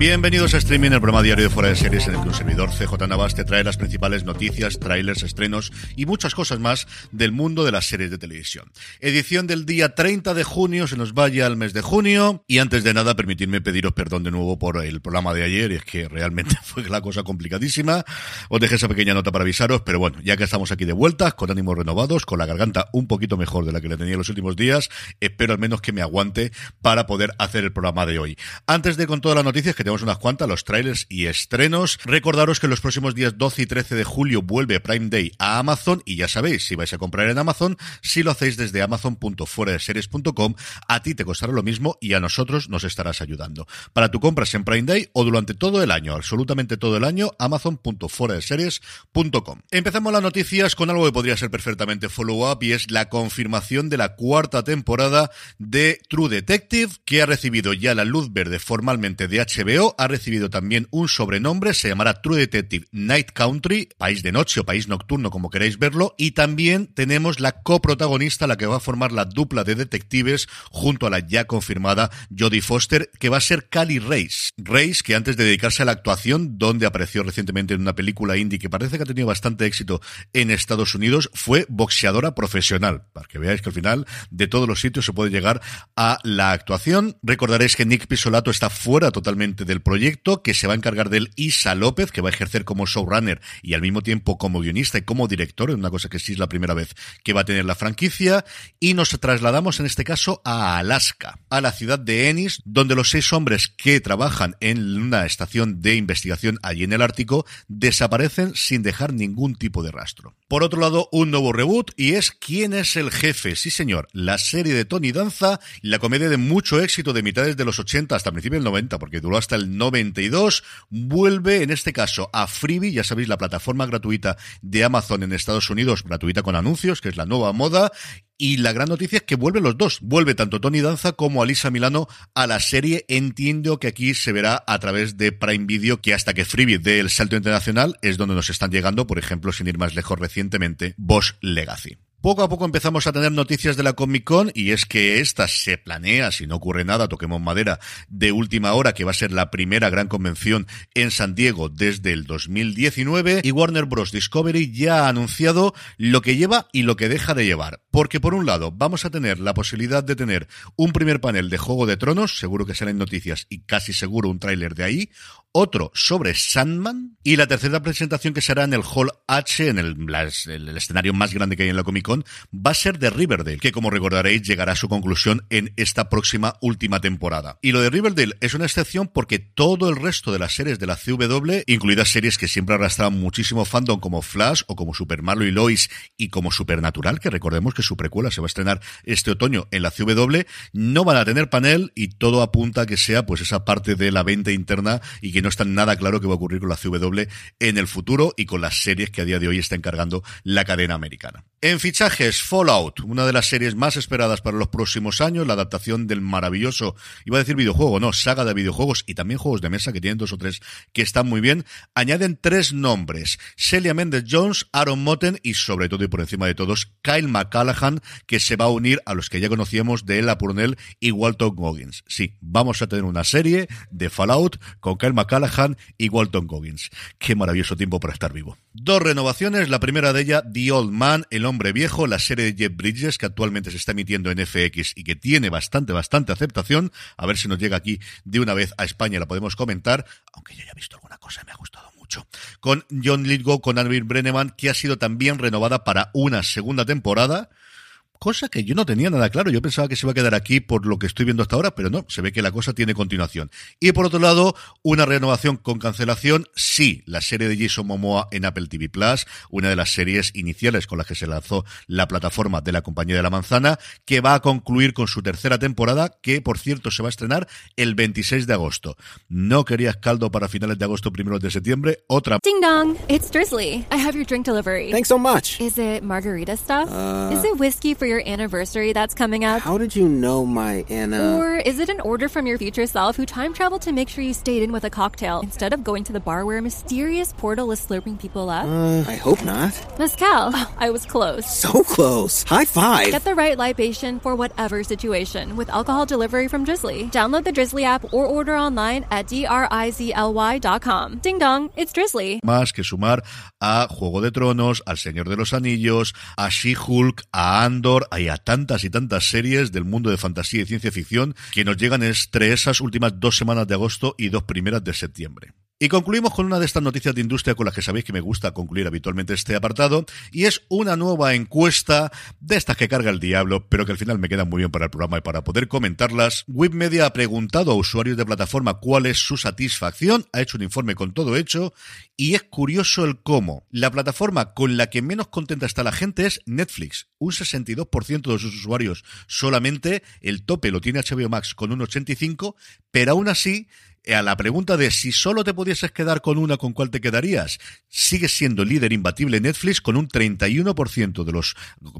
Bienvenidos a Streaming, el programa diario de Fuera de Series en el que un servidor CJ Navas te trae las principales noticias, trailers, estrenos y muchas cosas más del mundo de las series de televisión. Edición del día 30 de junio, se nos vaya al mes de junio y antes de nada permitidme pediros perdón de nuevo por el programa de ayer es que realmente fue la cosa complicadísima. Os dejé esa pequeña nota para avisaros, pero bueno, ya que estamos aquí de vuelta, con ánimos renovados, con la garganta un poquito mejor de la que le tenía en los últimos días, espero al menos que me aguante para poder hacer el programa de hoy. Antes de con todas las noticias que tenemos unas cuantas, los trailers y estrenos. Recordaros que los próximos días 12 y 13 de julio vuelve Prime Day a Amazon y ya sabéis, si vais a comprar en Amazon, si lo hacéis desde amazon.fueradeseries.com, a ti te costará lo mismo y a nosotros nos estarás ayudando. Para tu compras en Prime Day o durante todo el año, absolutamente todo el año, amazon.fueradeseries.com. Empezamos las noticias con algo que podría ser perfectamente follow-up y es la confirmación de la cuarta temporada de True Detective, que ha recibido ya la luz verde formalmente de HBO ha recibido también un sobrenombre, se llamará True Detective Night Country, país de noche o país nocturno como queráis verlo, y también tenemos la coprotagonista, la que va a formar la dupla de detectives junto a la ya confirmada Jodie Foster, que va a ser Cali Race. Race, que antes de dedicarse a la actuación, donde apareció recientemente en una película indie que parece que ha tenido bastante éxito en Estados Unidos, fue boxeadora profesional, para que veáis que al final de todos los sitios se puede llegar a la actuación. Recordaréis que Nick Pisolato está fuera totalmente del proyecto, que se va a encargar del Isa López, que va a ejercer como showrunner y al mismo tiempo como guionista y como director, una cosa que sí es la primera vez que va a tener la franquicia, y nos trasladamos en este caso a Alaska, a la ciudad de Ennis, donde los seis hombres que trabajan en una estación de investigación allí en el Ártico desaparecen sin dejar ningún tipo de rastro. Por otro lado, un nuevo reboot y es ¿Quién es el jefe? Sí señor, la serie de Tony Danza, la comedia de mucho éxito de mitades de los 80 hasta principios del 90, porque duró hasta el 92, vuelve en este caso a Freebie, ya sabéis, la plataforma gratuita de Amazon en Estados Unidos, gratuita con anuncios, que es la nueva moda, y la gran noticia es que vuelven los dos. Vuelve tanto Tony Danza como Alisa Milano a la serie. Entiendo que aquí se verá a través de Prime Video, que hasta que Freebie dé el salto internacional es donde nos están llegando, por ejemplo, sin ir más lejos recientemente, Bosch Legacy. Poco a poco empezamos a tener noticias de la Comic Con y es que esta se planea, si no ocurre nada, toquemos madera, de última hora, que va a ser la primera gran convención en San Diego desde el 2019 y Warner Bros. Discovery ya ha anunciado lo que lleva y lo que deja de llevar. Porque por un lado vamos a tener la posibilidad de tener un primer panel de Juego de Tronos, seguro que salen noticias y casi seguro un tráiler de ahí, otro sobre Sandman y la tercera presentación que será en el Hall H, en el, escenario más grande que hay en la Comic Con, va a ser de Riverdale, que como recordaréis llegará a su conclusión en esta próxima última temporada. Y lo de Riverdale es una excepción porque todo el resto de las series de la CW, incluidas series que siempre arrastraban muchísimo fandom como Flash o como Super Mario y Lois y como Supernatural, que recordemos que su precuela se va a estrenar este otoño en la CW, no van a tener panel y todo apunta a que sea pues esa parte de la venta interna y que no está nada claro qué va a ocurrir con la CW en el futuro y con las series que a día de hoy está encargando la cadena americana. En fichajes, Fallout, una de las series más esperadas para los próximos años, la adaptación del maravilloso, iba a decir videojuego, no, saga de videojuegos y también juegos de mesa que tienen dos o tres que están muy bien. Añaden tres nombres, Celia Mendes Jones, Aaron Motten y sobre todo y por encima de todos, Kyle McCallaghan, que se va a unir a los que ya conocíamos de Ella Purnell y Walton Goggins. Sí, vamos a tener una serie de Fallout con Kyle McCallaghan y Walton Goggins. Qué maravilloso tiempo para estar vivo. Dos renovaciones, la primera de ella, The Old Man, el hombre viejo, la serie de Jeff Bridges que actualmente se está emitiendo en FX y que tiene bastante, bastante aceptación. A ver si nos llega aquí de una vez a España, la podemos comentar, aunque yo ya he visto alguna cosa, me ha gustado mucho. Con John Lithgow, con Alvin Brenneman, que ha sido también renovada para una segunda temporada cosa que yo no tenía nada claro. Yo pensaba que se iba a quedar aquí por lo que estoy viendo hasta ahora, pero no, se ve que la cosa tiene continuación. Y por otro lado, una renovación con cancelación, sí, la serie de Jason Momoa en Apple TV Plus, una de las series iniciales con las que se lanzó la plataforma de la Compañía de la Manzana, que va a concluir con su tercera temporada, que por cierto se va a estrenar el 26 de agosto. No querías caldo para finales de agosto, primeros de septiembre, otra. Ding dong, it's Drizzly. I have your drink delivery. Thanks so much. Is it margarita stuff? Uh, Is it whiskey for your anniversary that's coming up? How did you know my Anna? Or is it an order from your future self who time traveled to make sure you stayed in with a cocktail instead of going to the bar where a mysterious portal is slurping people up? Uh, I hope not. Mezcal. I was close. So close. High five. Get the right libation for whatever situation with alcohol delivery from Drizzly. Download the Drizzly app or order online at drizly.com. Ding dong, it's Drizzly. Más que sumar a Juego de Tronos, al Señor de los Anillos, a She-Hulk, a Andor, y a tantas y tantas series del mundo de fantasía y ciencia ficción que nos llegan entre esas últimas dos semanas de agosto y dos primeras de septiembre. Y concluimos con una de estas noticias de industria con las que sabéis que me gusta concluir habitualmente este apartado, y es una nueva encuesta de estas que carga el diablo, pero que al final me quedan muy bien para el programa y para poder comentarlas. Webmedia ha preguntado a usuarios de plataforma cuál es su satisfacción, ha hecho un informe con todo hecho, y es curioso el cómo. La plataforma con la que menos contenta está la gente es Netflix. Un 62% de sus usuarios solamente, el tope lo tiene HBO Max con un 85%, pero aún así a la pregunta de si solo te pudieses quedar con una, ¿con cuál te quedarías? Sigue siendo líder imbatible Netflix con un 31% de los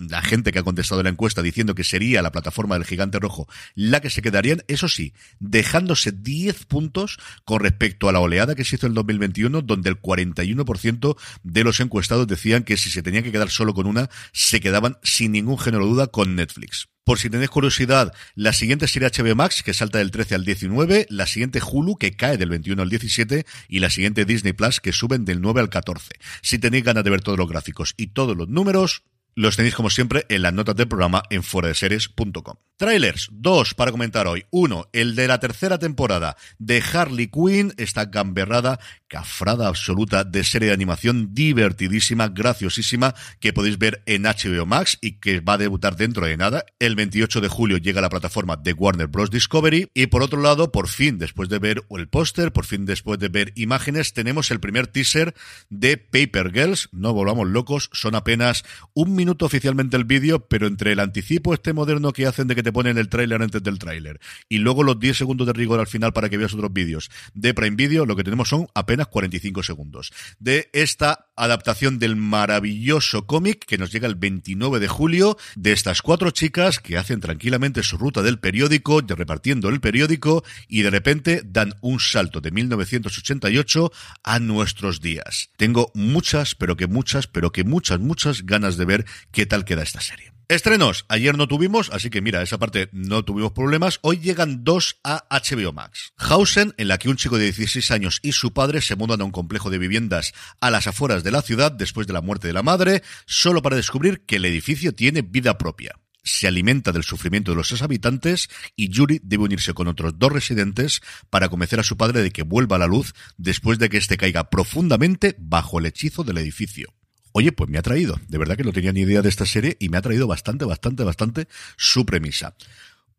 la gente que ha contestado la encuesta diciendo que sería la plataforma del gigante rojo la que se quedarían, eso sí, dejándose 10 puntos con respecto a la oleada que se hizo en el 2021, donde el 41% de los encuestados decían que si se tenían que quedar solo con una, se quedaban sin ningún género de duda con Netflix. Por si tenéis curiosidad, la siguiente sería HBO Max, que salta del 13 al 19, la siguiente Hulu, que cae del 21 al 17, y la siguiente Disney Plus, que suben del 9 al 14. Si tenéis ganas de ver todos los gráficos y todos los números, los tenéis como siempre en las notas del programa en foradeseries.com. Trailers, dos para comentar hoy. Uno, el de la tercera temporada de Harley Quinn, esta gamberrada, cafrada absoluta de serie de animación divertidísima, graciosísima, que podéis ver en HBO Max y que va a debutar dentro de nada. El 28 de julio llega a la plataforma de Warner Bros. Discovery. Y por otro lado, por fin, después de ver el póster, por fin después de ver imágenes, tenemos el primer teaser de Paper Girls. No volvamos locos, son apenas un minuto oficialmente el vídeo, pero entre el anticipo este moderno que hacen de que te ponen el tráiler antes del tráiler y luego los 10 segundos de rigor al final para que veas otros vídeos de Prime Video, lo que tenemos son apenas 45 segundos de esta adaptación del maravilloso cómic que nos llega el 29 de julio de estas cuatro chicas que hacen tranquilamente su ruta del periódico, de repartiendo el periódico y de repente dan un salto de 1988 a nuestros días. Tengo muchas, pero que muchas, pero que muchas, muchas ganas de ver qué tal queda esta serie. Estrenos, ayer no tuvimos, así que mira, esa parte no tuvimos problemas. Hoy llegan dos a HBO Max. Hausen, en la que un chico de 16 años y su padre se mudan a un complejo de viviendas a las afueras de la ciudad después de la muerte de la madre, solo para descubrir que el edificio tiene vida propia. Se alimenta del sufrimiento de los seis habitantes y Yuri debe unirse con otros dos residentes para convencer a su padre de que vuelva a la luz después de que éste caiga profundamente bajo el hechizo del edificio. Oye, pues me ha traído, de verdad que no tenía ni idea de esta serie y me ha traído bastante, bastante, bastante su premisa.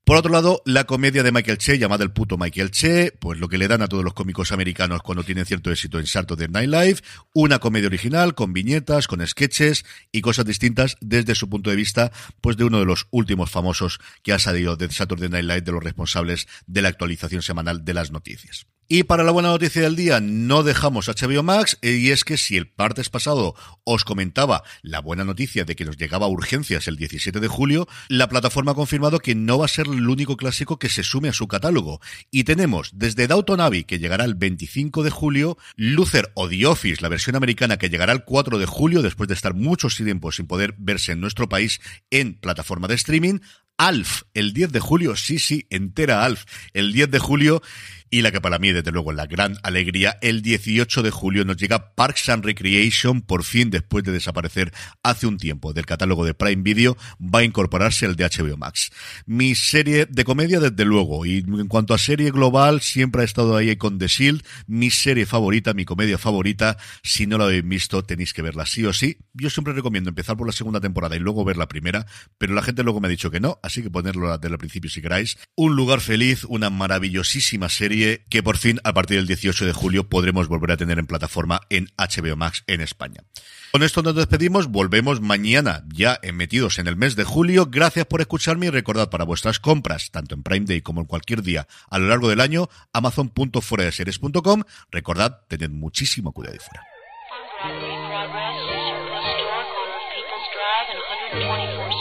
Por otro lado, la comedia de Michael Che, llamada El puto Michael Che, pues lo que le dan a todos los cómicos americanos cuando tienen cierto éxito en Saturday Night Live, una comedia original con viñetas, con sketches y cosas distintas desde su punto de vista, pues de uno de los últimos famosos que ha salido de Saturday Night Live, de los responsables de la actualización semanal de las noticias. Y para la buena noticia del día, no dejamos HBO Max, eh, y es que si el martes pasado os comentaba la buena noticia de que nos llegaba a urgencias el 17 de julio, la plataforma ha confirmado que no va a ser el único clásico que se sume a su catálogo. Y tenemos desde Downton Abbey, que llegará el 25 de julio, Luther o The Office, la versión americana, que llegará el 4 de julio, después de estar muchos tiempos sin poder verse en nuestro país en plataforma de streaming, Alf, el 10 de julio, sí, sí, entera Alf, el 10 de julio, y la que para mí, desde luego, la gran alegría, el 18 de julio nos llega Parks and Recreation, por fin, después de desaparecer hace un tiempo del catálogo de Prime Video, va a incorporarse al de HBO Max. Mi serie de comedia, desde luego, y en cuanto a serie global, siempre ha estado ahí con The Shield, mi serie favorita, mi comedia favorita, si no la habéis visto, tenéis que verla sí o sí. Yo siempre recomiendo empezar por la segunda temporada y luego ver la primera, pero la gente luego me ha dicho que no, que ponerlo desde el principio si queráis. Un lugar feliz, una maravillosísima serie que por fin a partir del 18 de julio podremos volver a tener en plataforma en HBO Max en España. Con esto nos despedimos, volvemos mañana ya metidos en el mes de julio. Gracias por escucharme y recordad para vuestras compras, tanto en Prime Day como en cualquier día a lo largo del año, amazon.fueradeseries.com. Recordad, tened muchísimo cuidado y fuera. Progress, historical People's Drive and 124th Street.